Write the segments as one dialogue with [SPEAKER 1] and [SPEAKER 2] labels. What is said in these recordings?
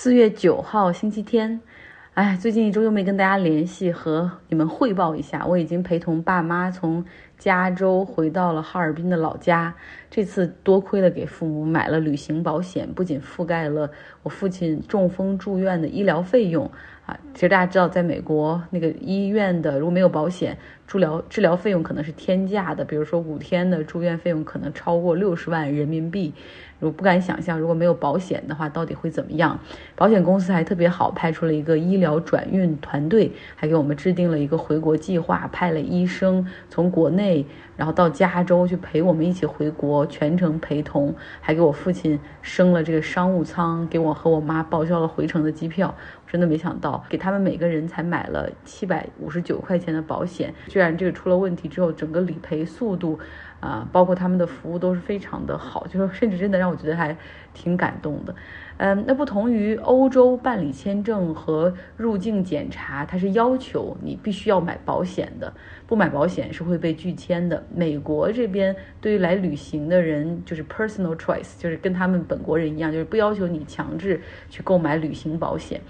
[SPEAKER 1] 四月九号星期天，哎，最近一周又没跟大家联系，和你们汇报一下，我已经陪同爸妈从加州回到了哈尔滨的老家。这次多亏了给父母买了旅行保险，不仅覆盖了我父亲中风住院的医疗费用。啊，其实大家知道，在美国那个医院的如果没有保险，治疗治疗费用可能是天价的。比如说五天的住院费用可能超过六十万人民币，我不敢想象如果没有保险的话到底会怎么样。保险公司还特别好，派出了一个医疗转运团队，还给我们制定了一个回国计划，派了医生从国内然后到加州去陪我们一起回国，全程陪同，还给我父亲升了这个商务舱，给我和我妈报销了回程的机票。真的没想到，给他们每个人才买了七百五十九块钱的保险，居然这个出了问题之后，整个理赔速度，啊，包括他们的服务都是非常的好，就是甚至真的让我觉得还挺感动的。嗯，那不同于欧洲办理签证和入境检查，它是要求你必须要买保险的，不买保险是会被拒签的。美国这边对于来旅行的人就是 personal choice，就是跟他们本国人一样，就是不要求你强制去购买旅行保险。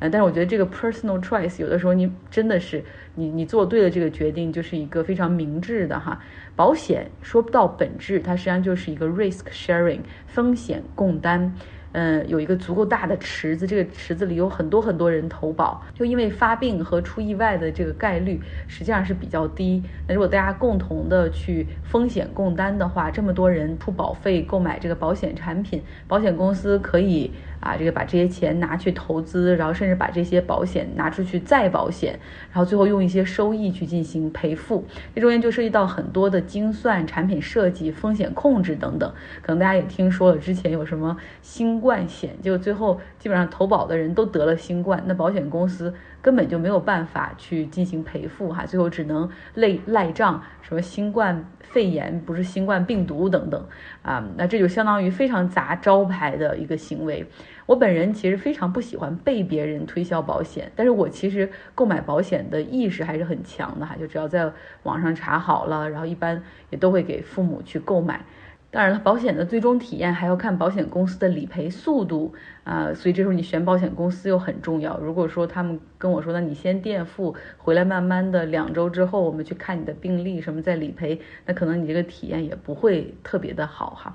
[SPEAKER 1] 呃，但是我觉得这个 personal choice 有的时候你真的是你你做对了这个决定，就是一个非常明智的哈。保险说不到本质，它实际上就是一个 risk sharing 风险共担。嗯，有一个足够大的池子，这个池子里有很多很多人投保，就因为发病和出意外的这个概率实际上是比较低。那如果大家共同的去风险共担的话，这么多人出保费购买这个保险产品，保险公司可以。啊，这个把这些钱拿去投资，然后甚至把这些保险拿出去再保险，然后最后用一些收益去进行赔付。这中间就涉及到很多的精算、产品设计、风险控制等等。可能大家也听说了，之前有什么新冠险，就最后基本上投保的人都得了新冠，那保险公司根本就没有办法去进行赔付哈，最后只能赖赖账，什么新冠肺炎不是新冠病毒等等啊，那这就相当于非常砸招牌的一个行为。我本人其实非常不喜欢被别人推销保险，但是我其实购买保险的意识还是很强的哈，就只要在网上查好了，然后一般也都会给父母去购买。当然了，保险的最终体验还要看保险公司的理赔速度啊，所以这时候你选保险公司又很重要。如果说他们跟我说，那你先垫付，回来慢慢的两周之后我们去看你的病历什么再理赔，那可能你这个体验也不会特别的好哈。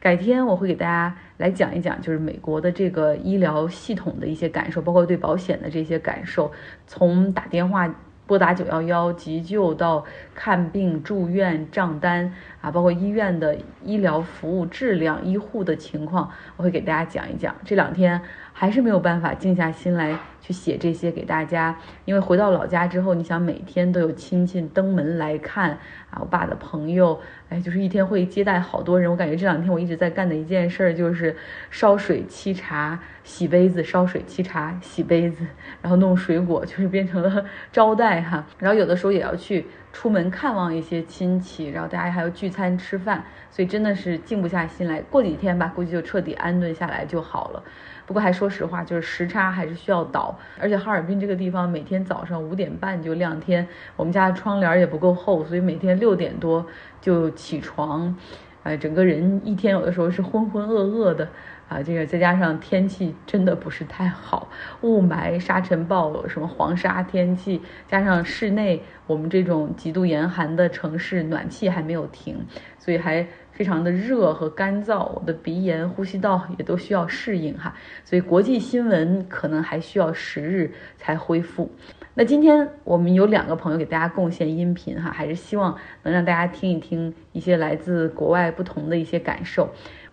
[SPEAKER 1] 改天我会给大家来讲一讲，就是美国的这个医疗系统的一些感受，包括对保险的这些感受，从打电话拨打九幺幺急救到看病住院账单啊，包括医院的医疗服务质量、医护的情况，我会给大家讲一讲。这两天还是没有办法静下心来。去写这些给大家，因为回到老家之后，你想每天都有亲戚登门来看啊，我爸的朋友，哎，就是一天会接待好多人。我感觉这两天我一直在干的一件事就是烧水沏茶、洗杯子，烧水沏茶、洗杯子，然后弄水果，就是变成了 招待哈。然后有的时候也要去出门看望一些亲戚，然后大家还要聚餐吃饭，所以真的是静不下心来。过几天吧，估计就彻底安顿下来就好了。不过还说实话，就是时差还是需要倒，而且哈尔滨这个地方每天早上五点半就亮天，我们家的窗帘也不够厚，所以每天六点多就起床，哎，整个人一天有的时候是浑浑噩噩的啊。这个再加上天气真的不是太好，雾霾、沙尘暴，什么黄沙天气，加上室内我们这种极度严寒的城市，暖气还没有停，所以还。非常的热和干燥，我的鼻炎、呼吸道也都需要适应哈，所以国际新闻可能还需要十日才恢复。那今天我们有两个朋友给大家贡献音频哈，还是希望能让大家听一听一些来自国外不同的一些感受。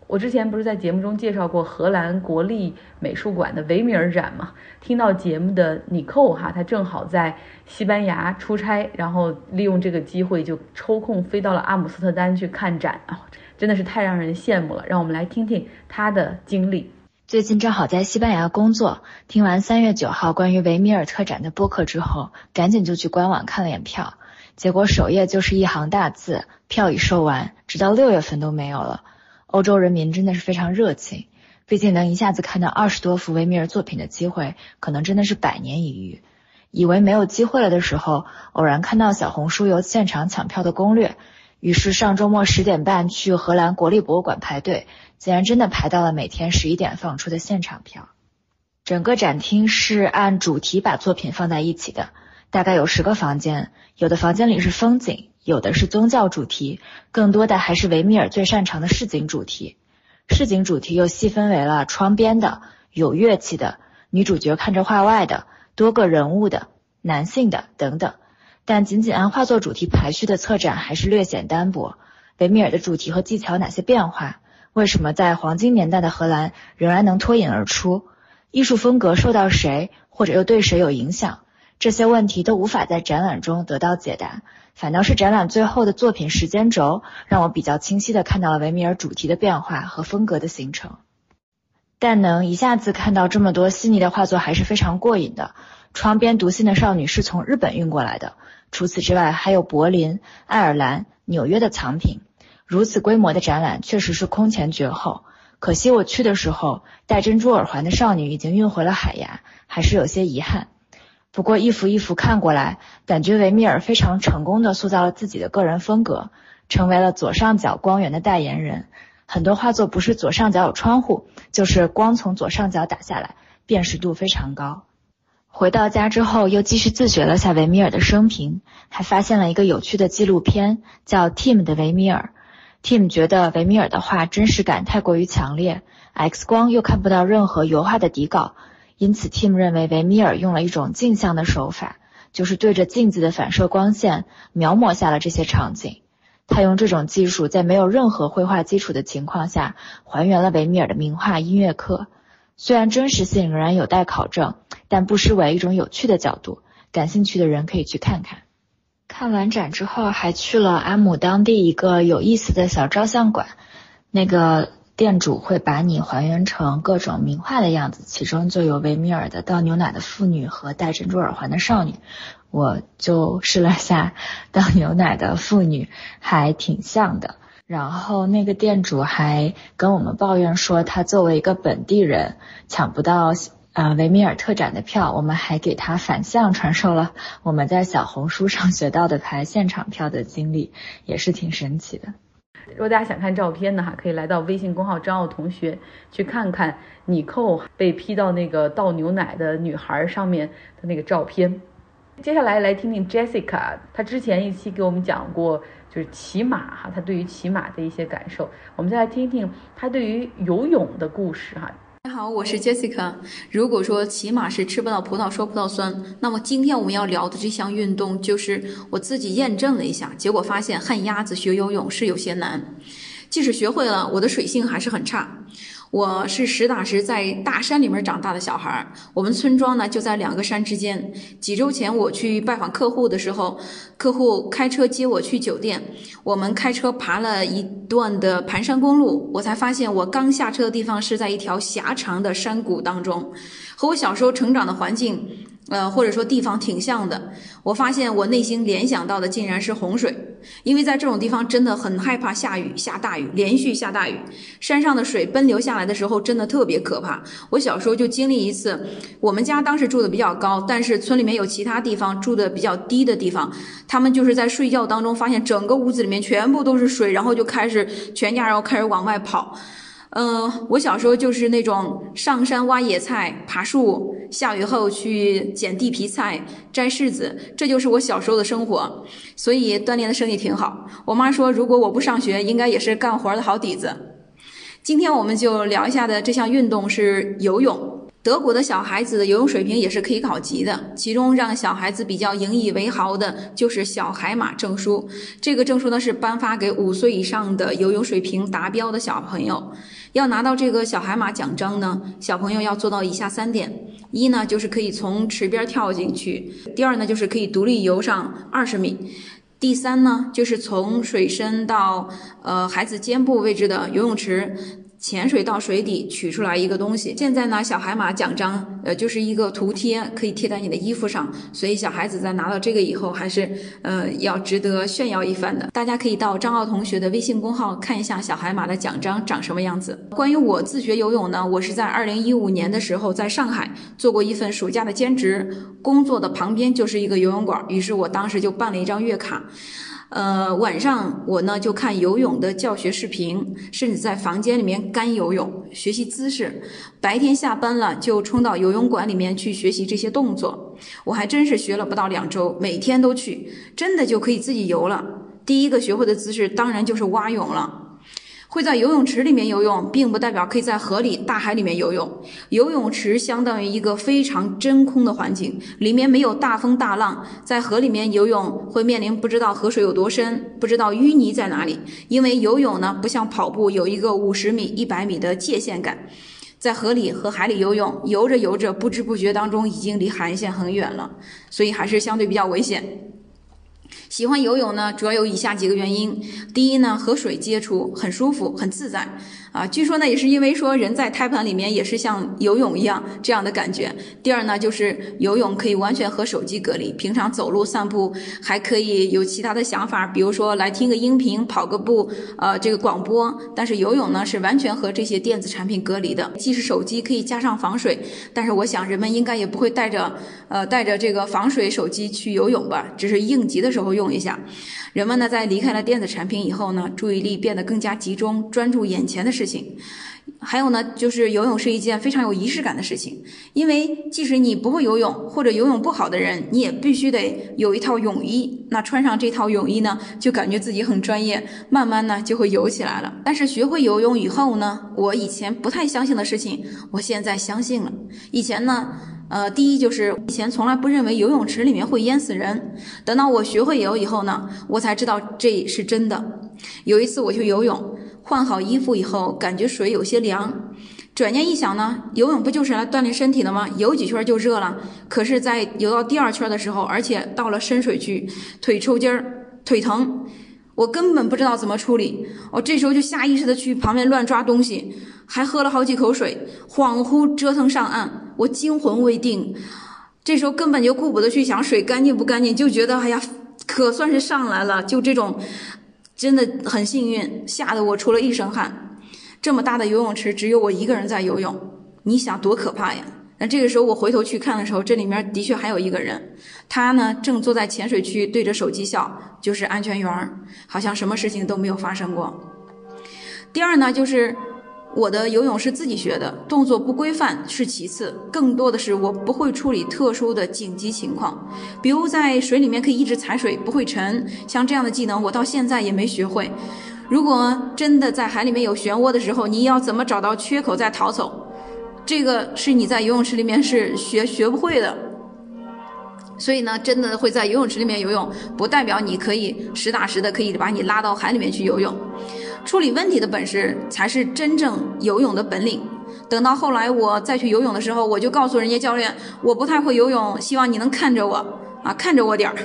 [SPEAKER 1] 我之前不是在节目中介绍过荷兰国立美术馆的维米尔展吗？听到节目的尼寇哈，他正好在西班牙出差，然后利用这个机会就抽空飞到了阿姆斯特丹去看展啊，真的是太让人羡慕了。让我们来听听他的经历。
[SPEAKER 2] 最近正好在西班牙工作，听完三月九号关于维米尔特展的播客之后，赶紧就去官网看了眼票，结果首页就是一行大字：票已售完，直到六月份都没有了。欧洲人民真的是非常热情，毕竟能一下子看到二十多幅维米尔作品的机会，可能真的是百年一遇。以为没有机会了的时候，偶然看到小红书有现场抢票的攻略，于是上周末十点半去荷兰国立博物馆排队，竟然真的排到了每天十一点放出的现场票。整个展厅是按主题把作品放在一起的，大概有十个房间，有的房间里是风景，有的是宗教主题，更多的还是维米尔最擅长的市井主题。市井主题又细分为了窗边的、有乐器的、女主角看着画外的、多个人物的、男性的等等。但仅仅按画作主题排序的策展还是略显单薄。维米尔的主题和技巧哪些变化？为什么在黄金年代的荷兰仍然能脱颖而出？艺术风格受到谁或者又对谁有影响？这些问题都无法在展览中得到解答，反倒是展览最后的作品时间轴，让我比较清晰的看到了维米尔主题的变化和风格的形成。但能一下子看到这么多细腻的画作还是非常过瘾的。窗边读信的少女是从日本运过来的，除此之外还有柏林、爱尔兰、纽约的藏品。如此规模的展览确实是空前绝后。可惜我去的时候，戴珍珠耳环的少女已经运回了海牙，还是有些遗憾。不过一幅一幅看过来，感觉维米尔非常成功的塑造了自己的个人风格，成为了左上角光源的代言人。很多画作不是左上角有窗户，就是光从左上角打下来，辨识度非常高。回到家之后，又继续自学了下维米尔的生平，还发现了一个有趣的纪录片，叫《Tim 的维米尔》。Tim 觉得维米尔的画真实感太过于强烈，X 光又看不到任何油画的底稿，因此 Tim 认为维米尔用了一种镜像的手法，就是对着镜子的反射光线描摹下了这些场景。他用这种技术，在没有任何绘画基础的情况下，还原了维米尔的名画《音乐课》。虽然真实性仍然有待考证，但不失为一种有趣的角度。感兴趣的人可以去看看。看完展之后，还去了阿姆当地一个有意思的小照相馆。那个店主会把你还原成各种名画的样子，其中就有维米尔的倒牛奶的妇女和戴珍珠耳环的少女。我就试了下倒牛奶的妇女，还挺像的。然后那个店主还跟我们抱怨说，他作为一个本地人，抢不到。啊，维米尔特展的票，我们还给他反向传授了我们在小红书上学到的排现场票的经历，也是挺神奇的。
[SPEAKER 1] 如果大家想看照片的哈，可以来到微信公号张奥同学去看看你扣被批到那个倒牛奶的女孩上面的那个照片。接下来来听听 Jessica，她之前一期给我们讲过就是骑马哈，她对于骑马的一些感受。我们再来听听她对于游泳的故事哈。
[SPEAKER 3] 大家好，我是 Jessica。如果说骑马是吃不到葡萄说葡萄酸，那么今天我们要聊的这项运动，就是我自己验证了一下，结果发现旱鸭子学游泳是有些难，即使学会了，我的水性还是很差。我是实打实在大山里面长大的小孩儿，我们村庄呢就在两个山之间。几周前我去拜访客户的时候，客户开车接我去酒店，我们开车爬了一段的盘山公路，我才发现我刚下车的地方是在一条狭长的山谷当中，和我小时候成长的环境。呃，或者说地方挺像的，我发现我内心联想到的竟然是洪水，因为在这种地方真的很害怕下雨，下大雨，连续下大雨，山上的水奔流下来的时候真的特别可怕。我小时候就经历一次，我们家当时住的比较高，但是村里面有其他地方住的比较低的地方，他们就是在睡觉当中发现整个屋子里面全部都是水，然后就开始全家然后开始往外跑。嗯，我小时候就是那种上山挖野菜、爬树，下雨后去捡地皮菜、摘柿子，这就是我小时候的生活，所以锻炼的身体挺好。我妈说，如果我不上学，应该也是干活的好底子。今天我们就聊一下的这项运动是游泳。德国的小孩子的游泳水平也是可以考级的，其中让小孩子比较引以为豪的就是小海马证书。这个证书呢是颁发给五岁以上的游泳水平达标的小朋友。要拿到这个小海马奖章呢，小朋友要做到以下三点：一呢就是可以从池边跳进去；第二呢就是可以独立游上二十米；第三呢就是从水深到呃孩子肩部位置的游泳池。潜水到水底取出来一个东西。现在呢，小海马奖章，呃，就是一个图贴，可以贴在你的衣服上。所以小孩子在拿到这个以后，还是呃要值得炫耀一番的。大家可以到张奥同学的微信公号看一下小海马的奖章长什么样子。关于我自学游泳呢，我是在二零一五年的时候在上海做过一份暑假的兼职，工作的旁边就是一个游泳馆，于是我当时就办了一张月卡。呃，晚上我呢就看游泳的教学视频，甚至在房间里面干游泳，学习姿势。白天下班了就冲到游泳馆里面去学习这些动作。我还真是学了不到两周，每天都去，真的就可以自己游了。第一个学会的姿势当然就是蛙泳了。会在游泳池里面游泳，并不代表可以在河里、大海里面游泳。游泳池相当于一个非常真空的环境，里面没有大风大浪。在河里面游泳会面临不知道河水有多深，不知道淤泥在哪里。因为游泳呢，不像跑步有一个五十米、一百米的界限感。在河里和海里游泳，游着游着，不知不觉当中已经离海岸线很远了，所以还是相对比较危险。喜欢游泳呢，主要有以下几个原因。第一呢，和水接触很舒服，很自在。啊，据说呢，也是因为说人在胎盘里面也是像游泳一样这样的感觉。第二呢，就是游泳可以完全和手机隔离，平常走路散步还可以有其他的想法，比如说来听个音频、跑个步，呃，这个广播。但是游泳呢是完全和这些电子产品隔离的。即使手机可以加上防水，但是我想人们应该也不会带着，呃，带着这个防水手机去游泳吧？只是应急的时候用一下。人们呢，在离开了电子产品以后呢，注意力变得更加集中，专注眼前的事事情。还有呢，就是游泳是一件非常有仪式感的事情，因为即使你不会游泳或者游泳不好的人，你也必须得有一套泳衣。那穿上这套泳衣呢，就感觉自己很专业，慢慢呢就会游起来了。但是学会游泳以后呢，我以前不太相信的事情，我现在相信了。以前呢。呃，第一就是以前从来不认为游泳池里面会淹死人，等到我学会游以后呢，我才知道这是真的。有一次我去游泳，换好衣服以后，感觉水有些凉，转念一想呢，游泳不就是来锻炼身体的吗？游几圈就热了。可是，在游到第二圈的时候，而且到了深水区，腿抽筋儿，腿疼。我根本不知道怎么处理，我这时候就下意识的去旁边乱抓东西，还喝了好几口水，恍惚折腾上岸，我惊魂未定，这时候根本就顾不得去想水干净不干净，就觉得哎呀，可算是上来了，就这种，真的很幸运，吓得我出了一身汗。这么大的游泳池，只有我一个人在游泳，你想多可怕呀？那这个时候我回头去看的时候，这里面的确还有一个人，他呢正坐在浅水区对着手机笑，就是安全员，好像什么事情都没有发生过。第二呢，就是我的游泳是自己学的，动作不规范是其次，更多的是我不会处理特殊的紧急情况，比如在水里面可以一直踩水不会沉，像这样的技能我到现在也没学会。如果真的在海里面有漩涡的时候，你要怎么找到缺口再逃走？这个是你在游泳池里面是学学不会的，所以呢，真的会在游泳池里面游泳，不代表你可以实打实的可以把你拉到海里面去游泳。处理问题的本事才是真正游泳的本领。等到后来我再去游泳的时候，我就告诉人家教练，我不太会游泳，希望你能看着我。啊，看着我点儿，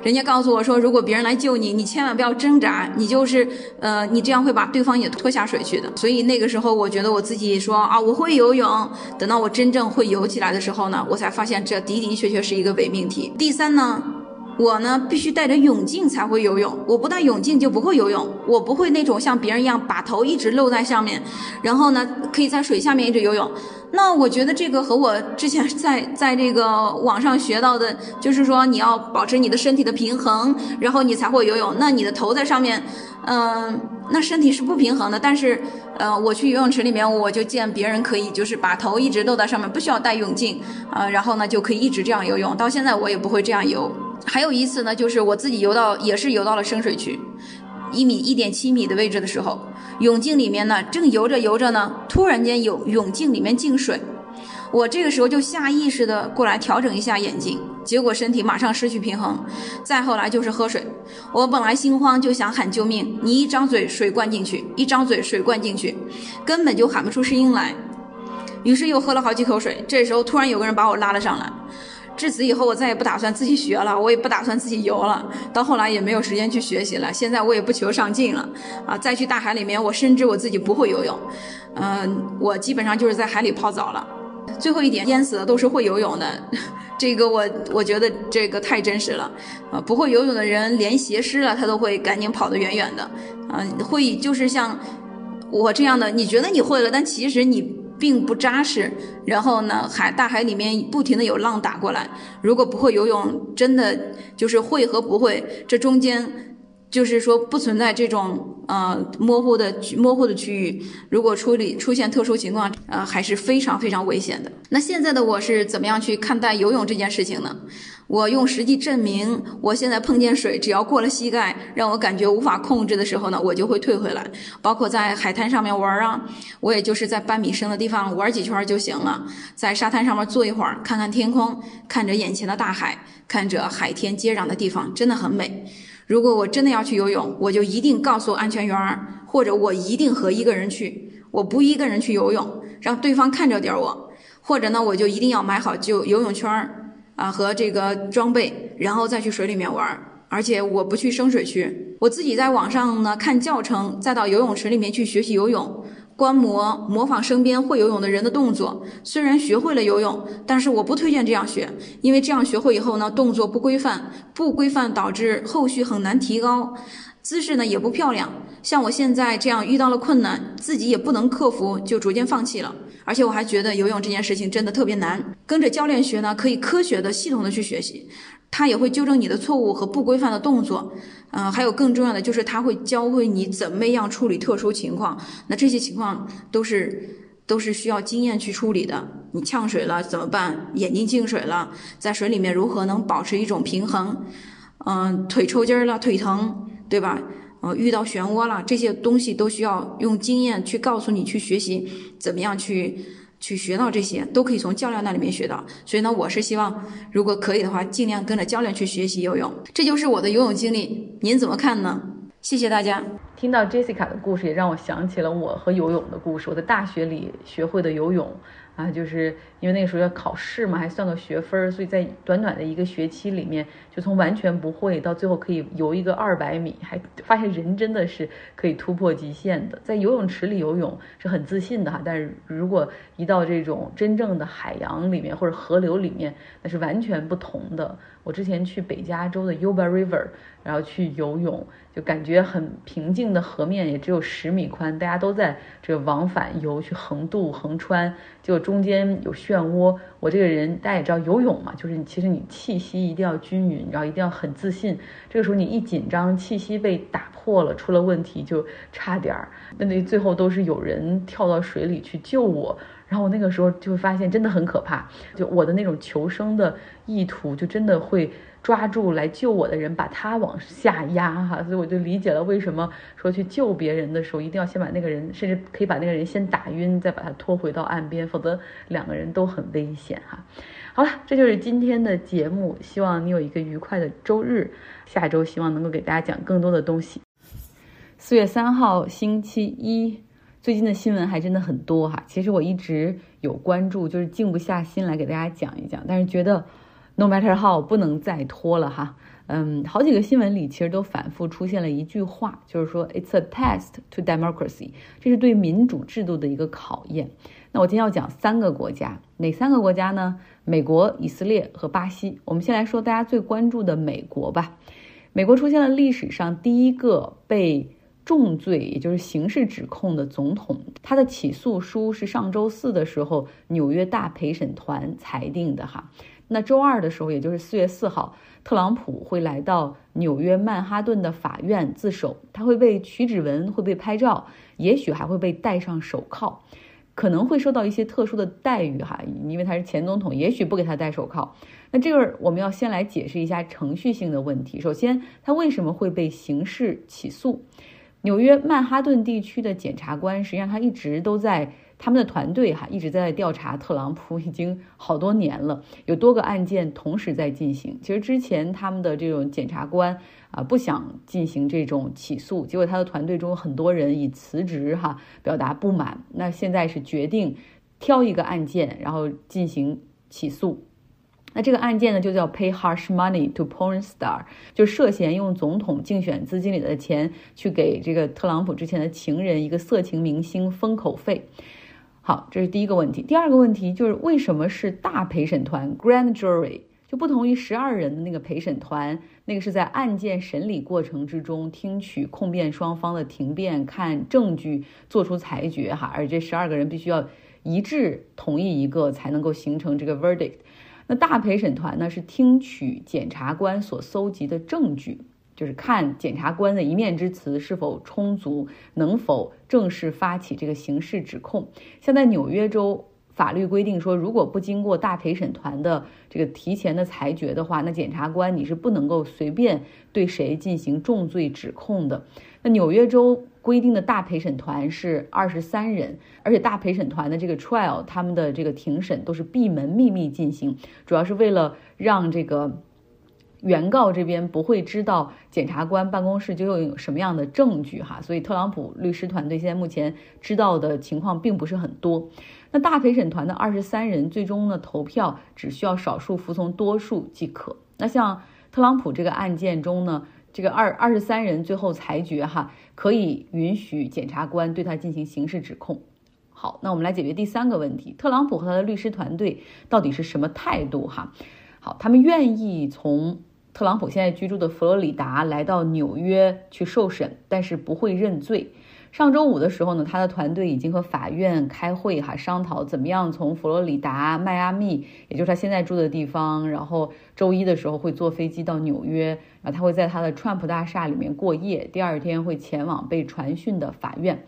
[SPEAKER 3] 人家告诉我说，如果别人来救你，你千万不要挣扎，你就是，呃，你这样会把对方也拖下水去的。所以那个时候，我觉得我自己说啊，我会游泳。等到我真正会游起来的时候呢，我才发现这的的确确是一个伪命题。第三呢。我呢必须带着泳镜才会游泳，我不带泳镜就不会游泳。我不会那种像别人一样把头一直露在上面，然后呢可以在水下面一直游泳。那我觉得这个和我之前在 在这个网上学到的，就是说你要保持你的身体的平衡，然后你才会游泳。那你的头在上面，嗯，那身体是不平衡的。但是，呃，我去游泳池里面，我就见别人可以就是把头一直露在上面，不需要戴泳镜，啊，然后呢就可以一直这样游泳。到现在我也不会这样游。还有一次呢，就是我自己游到，也是游到了深水区，一米一点七米的位置的时候，泳镜里面呢，正游着游着呢，突然间有泳镜里面进水，我这个时候就下意识的过来调整一下眼睛，结果身体马上失去平衡，再后来就是喝水，我本来心慌就想喊救命，你一张嘴水灌进去，一张嘴水灌进去，根本就喊不出声音来，于是又喝了好几口水，这时候突然有个人把我拉了上来。至此以后，我再也不打算自己学了，我也不打算自己游了。到后来也没有时间去学习了。现在我也不求上进了，啊，再去大海里面，我深知我自己不会游泳。嗯，我基本上就是在海里泡澡了。最后一点，淹死的都是会游泳的，这个我我觉得这个太真实了。啊，不会游泳的人连鞋湿了他都会赶紧跑得远远的。啊，会就是像我这样的，你觉得你会了，但其实你。并不扎实，然后呢，海大海里面不停的有浪打过来。如果不会游泳，真的就是会和不会，这中间就是说不存在这种呃模糊的模糊的区域，如果处理出现特殊情况，呃还是非常非常危险的。那现在的我是怎么样去看待游泳这件事情呢？我用实际证明，我现在碰见水，只要过了膝盖，让我感觉无法控制的时候呢，我就会退回来。包括在海滩上面玩啊，我也就是在半米深的地方玩几圈就行了，在沙滩上面坐一会儿，看看天空，看着眼前的大海，看着海天接壤的地方，真的很美。如果我真的要去游泳，我就一定告诉安全员儿，或者我一定和一个人去，我不一个人去游泳，让对方看着点我，或者呢，我就一定要买好就游泳圈儿。啊，和这个装备，然后再去水里面玩儿，而且我不去深水区，我自己在网上呢看教程，再到游泳池里面去学习游泳，观摩模仿身边会游泳的人的动作。虽然学会了游泳，但是我不推荐这样学，因为这样学会以后呢，动作不规范，不规范导致后续很难提高。姿势呢也不漂亮，像我现在这样遇到了困难，自己也不能克服，就逐渐放弃了。而且我还觉得游泳这件事情真的特别难，跟着教练学呢，可以科学的、系统的去学习，他也会纠正你的错误和不规范的动作。嗯，还有更重要的就是他会教会你怎么样处理特殊情况。那这些情况都是都是需要经验去处理的。你呛水了怎么办？眼睛进水了，在水里面如何能保持一种平衡？嗯，腿抽筋了，腿疼。对吧？呃，遇到漩涡了，这些东西都需要用经验去告诉你去学习，怎么样去去学到这些，都可以从教练那里面学到。所以呢，我是希望，如果可以的话，尽量跟着教练去学习游泳。这就是我的游泳经历，您怎么看呢？谢谢大家。
[SPEAKER 1] 听到 Jessica 的故事，也让我想起了我和游泳的故事。我在大学里学会的游泳。啊，就是因为那个时候要考试嘛，还算个学分儿，所以在短短的一个学期里面，就从完全不会到最后可以游一个二百米，还发现人真的是可以突破极限的。在游泳池里游泳是很自信的哈，但是如果一到这种真正的海洋里面或者河流里面，那是完全不同的。我之前去北加州的 Yuba River，然后去游泳，就感觉很平静的河面也只有十米宽，大家都在这个往返游去横渡横穿，就中间有漩涡。我这个人大家也知道游泳嘛，就是你其实你气息一定要均匀，然后一定要很自信。这个时候你一紧张，气息被打破了，出了问题就差点儿。那那最后都是有人跳到水里去救我。然后我那个时候就会发现真的很可怕，就我的那种求生的意图，就真的会抓住来救我的人，把他往下压哈。所以我就理解了为什么说去救别人的时候，一定要先把那个人，甚至可以把那个人先打晕，再把他拖回到岸边，否则两个人都很危险哈。好了，这就是今天的节目，希望你有一个愉快的周日，下周希望能够给大家讲更多的东西。四月三号星期一。最近的新闻还真的很多哈，其实我一直有关注，就是静不下心来给大家讲一讲，但是觉得 no matter how 不能再拖了哈。嗯，好几个新闻里其实都反复出现了一句话，就是说 it's a test to democracy，这是对民主制度的一个考验。那我今天要讲三个国家，哪三个国家呢？美国、以色列和巴西。我们先来说大家最关注的美国吧。美国出现了历史上第一个被重罪，也就是刑事指控的总统，他的起诉书是上周四的时候纽约大陪审团裁定的哈。那周二的时候，也就是四月四号，特朗普会来到纽约曼哈顿的法院自首，他会被取指纹，会被拍照，也许还会被戴上手铐，可能会受到一些特殊的待遇哈，因为他是前总统，也许不给他戴手铐。那这个我们要先来解释一下程序性的问题。首先，他为什么会被刑事起诉？纽约曼哈顿地区的检察官，实际上他一直都在他们的团队哈，一直在调查特朗普，已经好多年了，有多个案件同时在进行。其实之前他们的这种检察官啊，不想进行这种起诉，结果他的团队中很多人以辞职哈表达不满。那现在是决定挑一个案件，然后进行起诉。那这个案件呢，就叫 Pay Harsh Money to Porn Star，就涉嫌用总统竞选资金里的钱去给这个特朗普之前的情人一个色情明星封口费。好，这是第一个问题。第二个问题就是为什么是大陪审团 Grand Jury 就不同于十二人的那个陪审团，那个是在案件审理过程之中听取控辩双方的庭辩，看证据做出裁决哈，而这十二个人必须要一致同意一个才能够形成这个 verdict。那大陪审团呢，是听取检察官所搜集的证据，就是看检察官的一面之词是否充足，能否正式发起这个刑事指控。像在纽约州。法律规定说，如果不经过大陪审团的这个提前的裁决的话，那检察官你是不能够随便对谁进行重罪指控的。那纽约州规定的大陪审团是二十三人，而且大陪审团的这个 trial，他们的这个庭审都是闭门秘密进行，主要是为了让这个原告这边不会知道检察官办公室究竟有什么样的证据哈。所以特朗普律师团队现在目前知道的情况并不是很多。那大陪审团的二十三人最终呢投票只需要少数服从多数即可。那像特朗普这个案件中呢，这个二二十三人最后裁决哈，可以允许检察官对他进行刑事指控。好，那我们来解决第三个问题：特朗普和他的律师团队到底是什么态度哈？好，他们愿意从特朗普现在居住的佛罗里达来到纽约去受审，但是不会认罪。上周五的时候呢，他的团队已经和法院开会哈，商讨怎么样从佛罗里达、迈阿密，也就是他现在住的地方，然后周一的时候会坐飞机到纽约，然后他会在他的川普大厦里面过夜，第二天会前往被传讯的法院，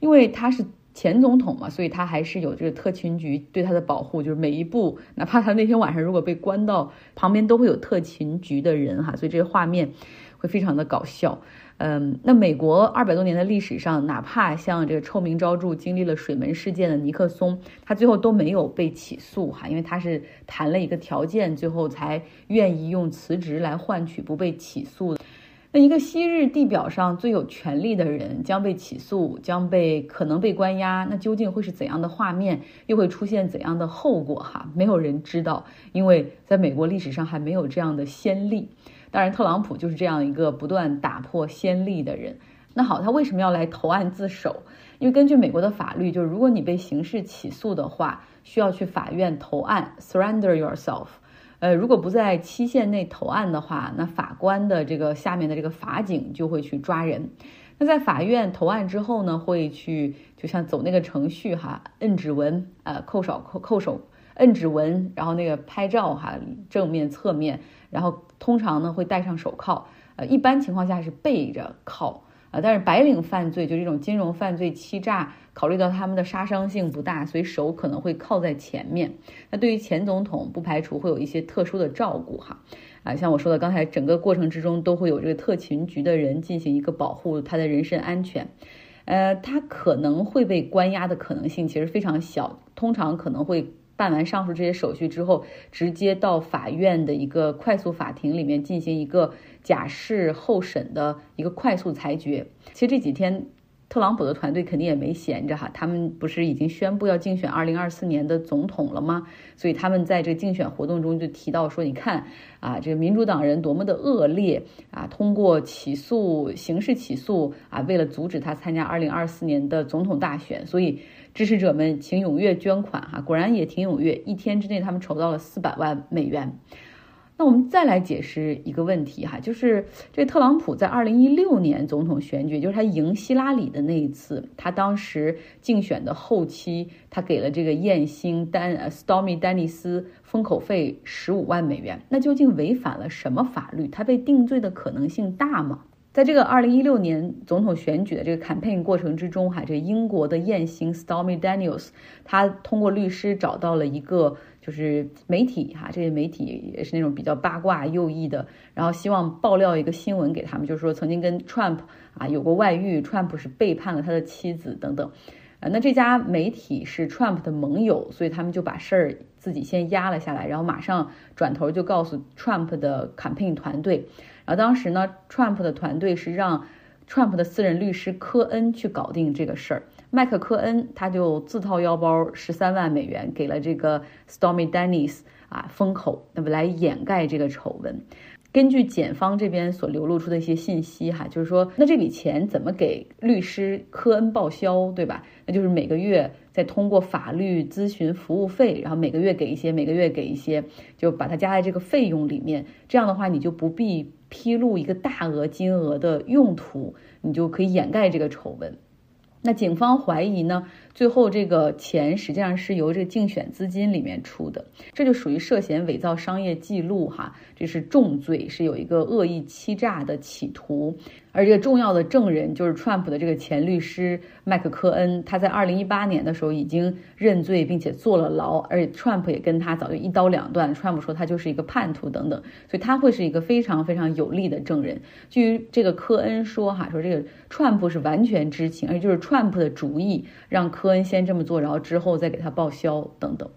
[SPEAKER 1] 因为他是前总统嘛，所以他还是有这个特勤局对他的保护，就是每一步，哪怕他那天晚上如果被关到旁边，都会有特勤局的人哈，所以这个画面会非常的搞笑。嗯，那美国二百多年的历史上，哪怕像这个臭名昭著、经历了水门事件的尼克松，他最后都没有被起诉哈，因为他是谈了一个条件，最后才愿意用辞职来换取不被起诉。那一个昔日地表上最有权力的人将被起诉，将被可能被关押，那究竟会是怎样的画面？又会出现怎样的后果？哈，没有人知道，因为在美国历史上还没有这样的先例。当然，特朗普就是这样一个不断打破先例的人。那好，他为什么要来投案自首？因为根据美国的法律，就是如果你被刑事起诉的话，需要去法院投案，surrender yourself。呃，如果不在期限内投案的话，那法官的这个下面的这个法警就会去抓人。那在法院投案之后呢，会去就像走那个程序哈，摁指纹，呃，扣手扣扣手。摁指纹，然后那个拍照哈，正面、侧面，然后通常呢会戴上手铐，呃，一般情况下是背着铐，呃，但是白领犯罪就这种金融犯罪、欺诈，考虑到他们的杀伤性不大，所以手可能会靠在前面。那对于前总统，不排除会有一些特殊的照顾哈，啊，像我说的刚才，整个过程之中都会有这个特勤局的人进行一个保护他的人身安全，呃，他可能会被关押的可能性其实非常小，通常可能会。办完上述这些手续之后，直接到法院的一个快速法庭里面进行一个假释候审的一个快速裁决。其实这几天。特朗普的团队肯定也没闲着哈，他们不是已经宣布要竞选二零二四年的总统了吗？所以他们在这个竞选活动中就提到说，你看啊，这个民主党人多么的恶劣啊，通过起诉、刑事起诉啊，为了阻止他参加二零二四年的总统大选，所以支持者们请踊跃捐款哈，果然也挺踊跃，一天之内他们筹到了四百万美元。那我们再来解释一个问题哈，就是这特朗普在二零一六年总统选举，就是他赢希拉里的那一次，他当时竞选的后期，他给了这个艳星丹呃 Stormy 丹尼斯封口费十五万美元，那究竟违反了什么法律？他被定罪的可能性大吗？在这个二零一六年总统选举的这个 campaign 过程之中哈，这英国的艳星 Stormy Daniels，他通过律师找到了一个。就是媒体哈，这些媒体也是那种比较八卦右翼的，然后希望爆料一个新闻给他们，就是说曾经跟 Trump 啊有过外遇，Trump 是背叛了他的妻子等等，啊，那这家媒体是 Trump 的盟友，所以他们就把事儿自己先压了下来，然后马上转头就告诉 Trump 的 campaign 团队，然后当时呢，Trump 的团队是让 Trump 的私人律师科恩去搞定这个事儿。麦克科恩他就自掏腰包十三万美元给了这个 Stormy Daniels 啊封口，那么来掩盖这个丑闻。根据检方这边所流露出的一些信息哈，就是说那这笔钱怎么给律师科恩报销，对吧？那就是每个月再通过法律咨询服务费，然后每个月给一些，每个月给一些，就把它加在这个费用里面。这样的话，你就不必披露一个大额金额的用途，你就可以掩盖这个丑闻。那警方怀疑呢，最后这个钱实际上是由这个竞选资金里面出的，这就属于涉嫌伪造商业记录哈，这是重罪，是有一个恶意欺诈的企图。而这个重要的证人就是 Trump 的这个前律师麦克科恩，他在二零一八年的时候已经认罪并且坐了牢，而且 Trump 也跟他早就一刀两断，Trump 说他就是一个叛徒等等，所以他会是一个非常非常有力的证人。据这个科恩说哈，说这个 Trump 是完全知情，而且就是 Trump 的主意让科恩先这么做，然后之后再给他报销等等。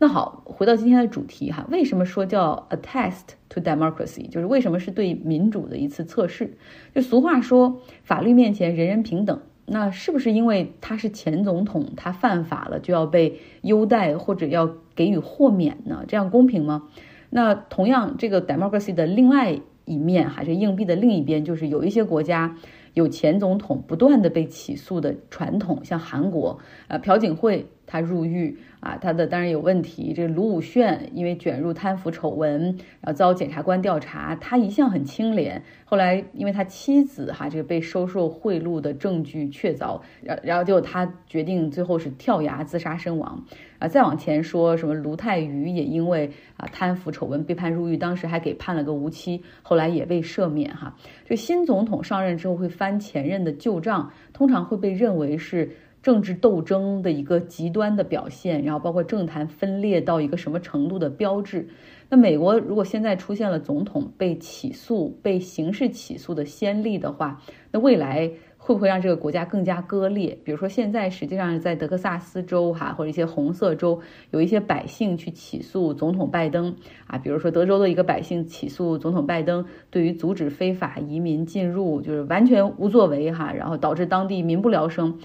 [SPEAKER 1] 那好，回到今天的主题哈，为什么说叫 a test to democracy？就是为什么是对民主的一次测试？就俗话说，法律面前人人平等。那是不是因为他是前总统，他犯法了就要被优待或者要给予豁免呢？这样公平吗？那同样，这个 democracy 的另外一面，还是硬币的另一边，就是有一些国家有前总统不断的被起诉的传统，像韩国，呃，朴槿惠他入狱。啊，他的当然有问题。这卢武铉因为卷入贪腐丑闻，然后遭检察官调查。他一向很清廉，后来因为他妻子哈这个被收受贿赂的证据确凿，然然后就他决定最后是跳崖自杀身亡。啊，再往前说什么卢泰愚也因为啊贪腐丑闻被判入狱，当时还给判了个无期，后来也被赦免哈。这新总统上任之后会翻前任的旧账，通常会被认为是。政治斗争的一个极端的表现，然后包括政坛分裂到一个什么程度的标志。那美国如果现在出现了总统被起诉、被刑事起诉的先例的话，那未来会不会让这个国家更加割裂？比如说现在实际上在德克萨斯州哈或者一些红色州，有一些百姓去起诉总统拜登啊，比如说德州的一个百姓起诉总统拜登，对于阻止非法移民进入就是完全无作为哈，然后导致当地民不聊生。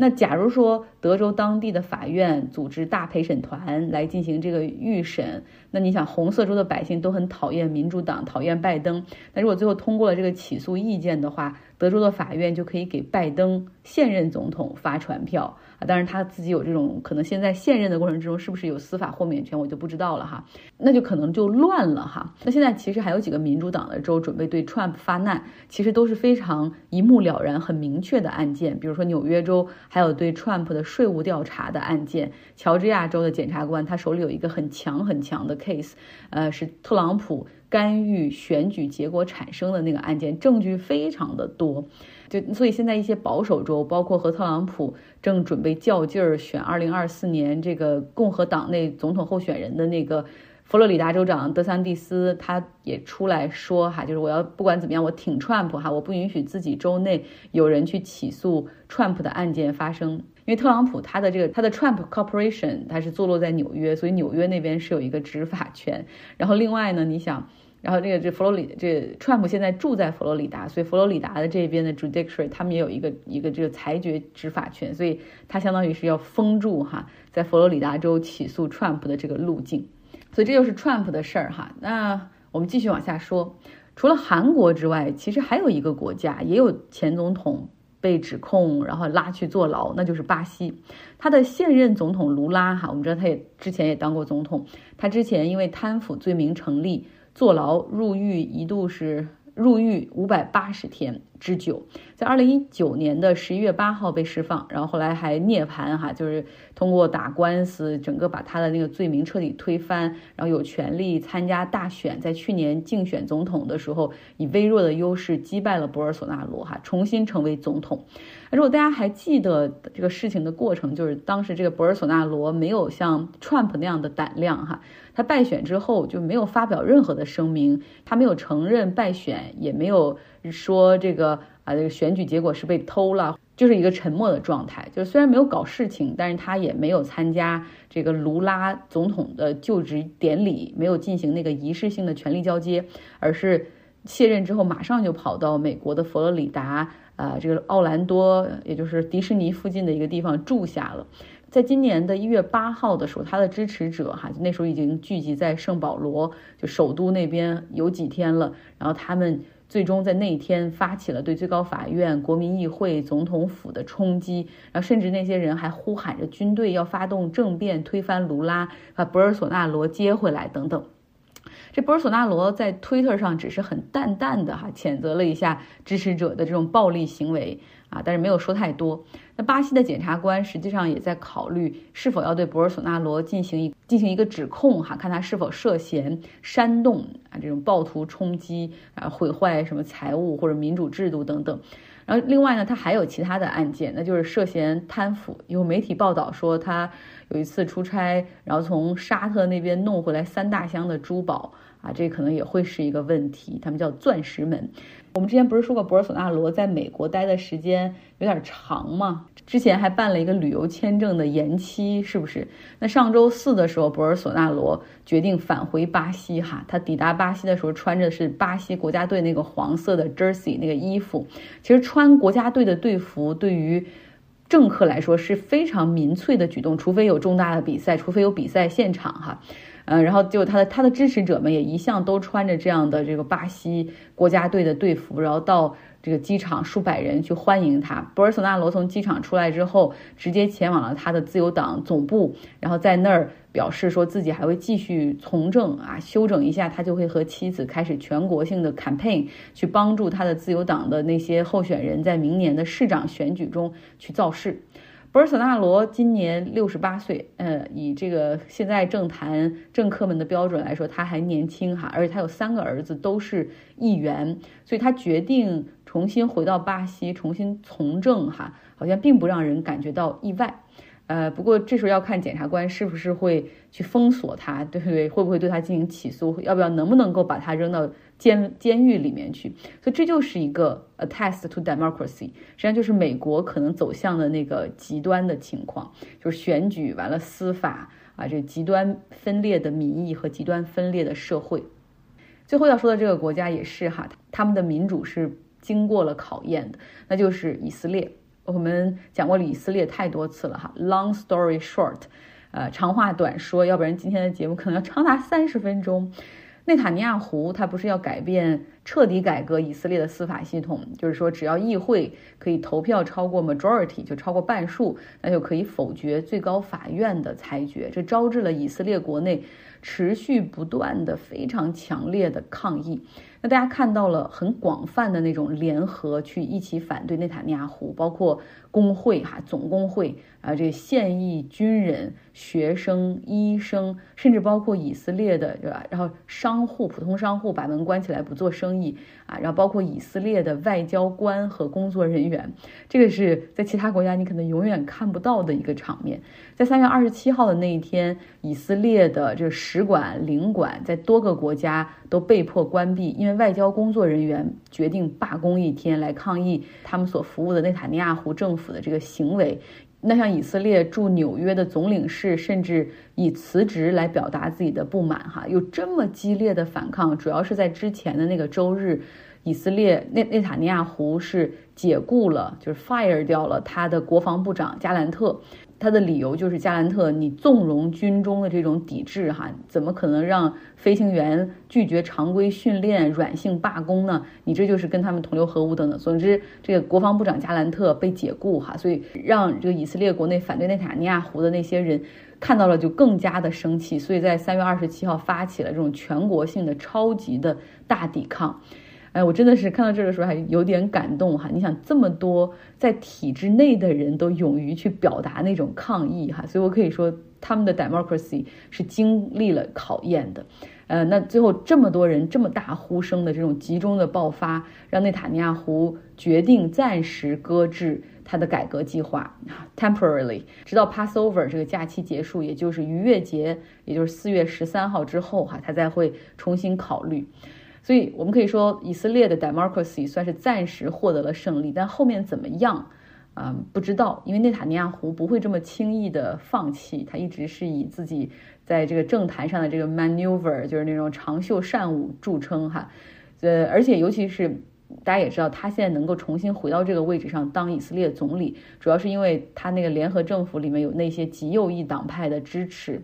[SPEAKER 1] 那假如说德州当地的法院组织大陪审团来进行这个预审，那你想红色州的百姓都很讨厌民主党，讨厌拜登。那如果最后通过了这个起诉意见的话，德州的法院就可以给拜登现任总统发传票。啊，当然他自己有这种可能，现在现任的过程之中是不是有司法豁免权，我就不知道了哈。那就可能就乱了哈。那现在其实还有几个民主党的州准备对 Trump 发难，其实都是非常一目了然、很明确的案件。比如说纽约州还有对 Trump 的税务调查的案件，乔治亚州的检察官他手里有一个很强很强的 case，呃，是特朗普干预选举结果产生的那个案件，证据非常的多。就所以现在一些保守州，包括和特朗普正准备较劲儿选二零二四年这个共和党内总统候选人的那个佛罗里达州长德桑蒂斯，他也出来说哈，就是我要不管怎么样，我挺 Trump 哈，我不允许自己州内有人去起诉 Trump 的案件发生，因为特朗普他的这个他的 Trump Corporation 他是坐落在纽约，所以纽约那边是有一个执法权。然后另外呢，你想。然后这个这佛罗里这 Trump 现在住在佛罗里达，所以佛罗里达的这边的 judiciary 他们也有一个一个这个裁决执法权，所以他相当于是要封住哈，在佛罗里达州起诉 Trump 的这个路径，所以这就是 Trump 的事儿哈。那我们继续往下说，除了韩国之外，其实还有一个国家也有前总统被指控，然后拉去坐牢，那就是巴西。他的现任总统卢拉哈，我们知道他也之前也当过总统，他之前因为贪腐罪名成立。坐牢入狱一度是入狱五百八十天之久，在二零一九年的十一月八号被释放，然后后来还涅槃哈，就是通过打官司，整个把他的那个罪名彻底推翻，然后有权利参加大选，在去年竞选总统的时候，以微弱的优势击败了博尔索纳罗哈，重新成为总统。如果大家还记得这个事情的过程，就是当时这个博尔索纳罗没有像 Trump 那样的胆量哈。他败选之后就没有发表任何的声明，他没有承认败选，也没有说这个啊这个选举结果是被偷了，就是一个沉默的状态。就是虽然没有搞事情，但是他也没有参加这个卢拉总统的就职典礼，没有进行那个仪式性的权力交接，而是卸任之后马上就跑到美国的佛罗里达啊这个奥兰多，也就是迪士尼附近的一个地方住下了。在今年的一月八号的时候，他的支持者哈，那时候已经聚集在圣保罗，就首都那边有几天了。然后他们最终在那一天发起了对最高法院、国民议会、总统府的冲击，然后甚至那些人还呼喊着军队要发动政变，推翻卢拉，把博尔索纳罗接回来等等。这博尔索纳罗在推特上只是很淡淡的哈谴责了一下支持者的这种暴力行为。啊，但是没有说太多。那巴西的检察官实际上也在考虑是否要对博尔索纳罗进行一进行一个指控哈，看他是否涉嫌煽动啊这种暴徒冲击啊毁坏什么财物或者民主制度等等。然后另外呢，他还有其他的案件，那就是涉嫌贪腐。有媒体报道说他有一次出差，然后从沙特那边弄回来三大箱的珠宝。啊，这可能也会是一个问题。他们叫钻石门。我们之前不是说过博尔索纳罗在美国待的时间有点长吗？之前还办了一个旅游签证的延期，是不是？那上周四的时候，博尔索纳罗决定返回巴西。哈，他抵达巴西的时候穿着是巴西国家队那个黄色的 jersey 那个衣服。其实穿国家队的队服对于政客来说是非常民粹的举动，除非有重大的比赛，除非有比赛现场哈。嗯，然后就他的他的支持者们也一向都穿着这样的这个巴西国家队的队服，然后到这个机场数百人去欢迎他。博尔索纳罗从机场出来之后，直接前往了他的自由党总部，然后在那儿表示说自己还会继续从政啊，休整一下，他就会和妻子开始全国性的 campaign，去帮助他的自由党的那些候选人在明年的市长选举中去造势。博尔索纳罗今年六十八岁，呃，以这个现在政坛政客们的标准来说，他还年轻哈，而且他有三个儿子都是议员，所以他决定重新回到巴西，重新从政哈，好像并不让人感觉到意外。呃，不过这时候要看检察官是不是会去封锁他，对不对？会不会对他进行起诉？要不要能不能够把他扔到监监狱里面去？所以这就是一个 a test to democracy，实际上就是美国可能走向的那个极端的情况，就是选举完了司法啊，这极端分裂的民意和极端分裂的社会。最后要说的这个国家也是哈，他们的民主是经过了考验的，那就是以色列。我们讲过以色列太多次了哈，Long story short，呃，长话短说，要不然今天的节目可能要长达三十分钟。内塔尼亚胡他不是要改变、彻底改革以色列的司法系统，就是说只要议会可以投票超过 majority，就超过半数，那就可以否决最高法院的裁决。这招致了以色列国内持续不断的非常强烈的抗议。那大家看到了很广泛的那种联合去一起反对内塔尼亚胡，包括工会哈总工会啊，这现役军人、学生、医生，甚至包括以色列的对吧？然后商户、普通商户把门关起来不做生意啊，然后包括以色列的外交官和工作人员，这个是在其他国家你可能永远看不到的一个场面。在三月二十七号的那一天，以色列的这个使馆、领馆在多个国家都被迫关闭，因为外交工作人员决定罢工一天来抗议他们所服务的内塔尼亚胡政府府的这个行为。那像以色列驻纽约的总领事甚至以辞职来表达自己的不满，哈，有这么激烈的反抗，主要是在之前的那个周日，以色列内内塔尼亚胡是解雇了，就是 fire 掉了他的国防部长加兰特。他的理由就是加兰特，你纵容军中的这种抵制，哈，怎么可能让飞行员拒绝常规训练、软性罢工呢？你这就是跟他们同流合污等等。总之，这个国防部长加兰特被解雇，哈，所以让这个以色列国内反对内塔尼亚胡的那些人看到了，就更加的生气，所以在三月二十七号发起了这种全国性的超级的大抵抗。哎，我真的是看到这儿的时候还有点感动哈！你想这么多在体制内的人都勇于去表达那种抗议哈，所以我可以说他们的 democracy 是经历了考验的。呃，那最后这么多人这么大呼声的这种集中的爆发，让内塔尼亚胡决定暂时搁置他的改革计划，temporarily，直到 Passover 这个假期结束，也就是逾越节，也就是四月十三号之后哈，他再会重新考虑。所以，我们可以说，以色列的 democracy 算是暂时获得了胜利，但后面怎么样，啊，不知道。因为内塔尼亚胡不会这么轻易的放弃，他一直是以自己在这个政坛上的这个 maneuver，就是那种长袖善舞著称哈。呃，而且尤其是大家也知道，他现在能够重新回到这个位置上当以色列总理，主要是因为他那个联合政府里面有那些极右翼党派的支持，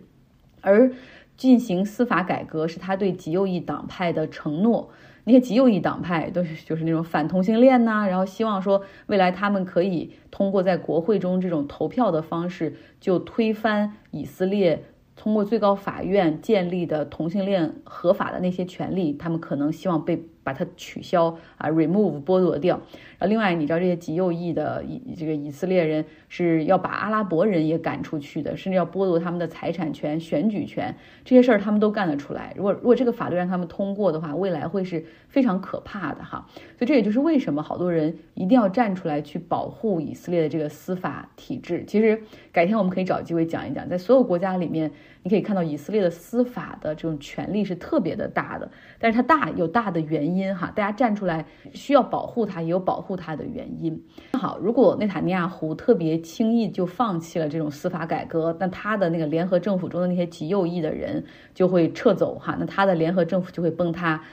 [SPEAKER 1] 而。进行司法改革是他对极右翼党派的承诺。那些极右翼党派都是 就是那种反同性恋呐，然后希望说未来他们可以通过在国会中这种投票的方式，就推翻以色列通过最高法院建立的同性恋合法的那些权利，他们可能希望被。把它取消啊，remove 剥夺掉。然后另外，你知道这些极右翼的以这个以色列人是要把阿拉伯人也赶出去的，甚至要剥夺他们的财产权、选举权，这些事儿他们都干得出来。如果如果这个法律让他们通过的话，未来会是非常可怕的哈。所以这也就是为什么好多人一定要站出来去保护以色列的这个司法体制。其实改天我们可以找机会讲一讲，在所有国家里面，你可以看到以色列的司法的这种权力是特别的大的，但是它大有大的原因。哈，大家站出来需要保护它，也有保护它的原因。好，如果内塔尼亚胡特别轻易就放弃了这种司法改革，那他的那个联合政府中的那些极右翼的人就会撤走哈，那他的联合政府就会崩塌，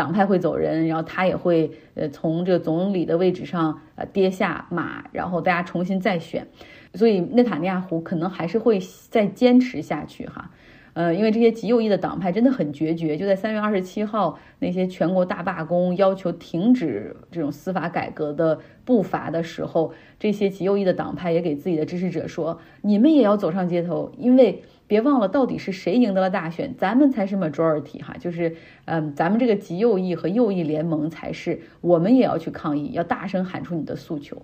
[SPEAKER 1] 党派会走人，然后他也会呃从这个总理的位置上呃跌下马，然后大家重新再选。所以内塔尼亚胡可能还是会再坚持下去哈。呃，因为这些极右翼的党派真的很决绝，就在三月二十七号那些全国大罢工，要求停止这种司法改革的步伐的时候，这些极右翼的党派也给自己的支持者说：“你们也要走上街头，因为别忘了到底是谁赢得了大选，咱们才是 majority 哈，就是嗯，咱们这个极右翼和右翼联盟才是，我们也要去抗议，要大声喊出你的诉求。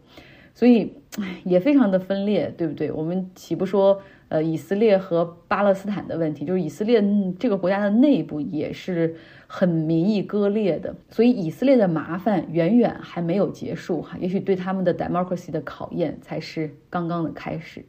[SPEAKER 1] 所以，唉，也非常的分裂，对不对？我们岂不说？”呃，以色列和巴勒斯坦的问题，就是以色列这个国家的内部也是很民意割裂的，所以以色列的麻烦远远还没有结束哈，也许对他们的 democracy 的考验才是刚刚的开始。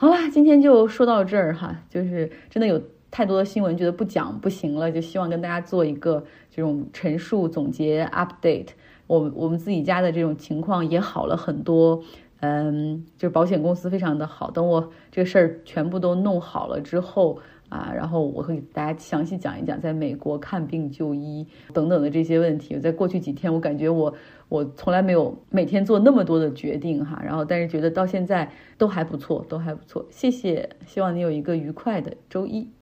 [SPEAKER 1] 好啦，今天就说到这儿哈，就是真的有太多的新闻，觉得不讲不行了，就希望跟大家做一个这种陈述、总结、update。我我们自己家的这种情况也好了很多。嗯，就是保险公司非常的好。等我这个事儿全部都弄好了之后啊，然后我会给大家详细讲一讲在美国看病就医等等的这些问题。在过去几天，我感觉我我从来没有每天做那么多的决定哈，然后但是觉得到现在都还不错，都还不错。谢谢，希望你有一个愉快的周一。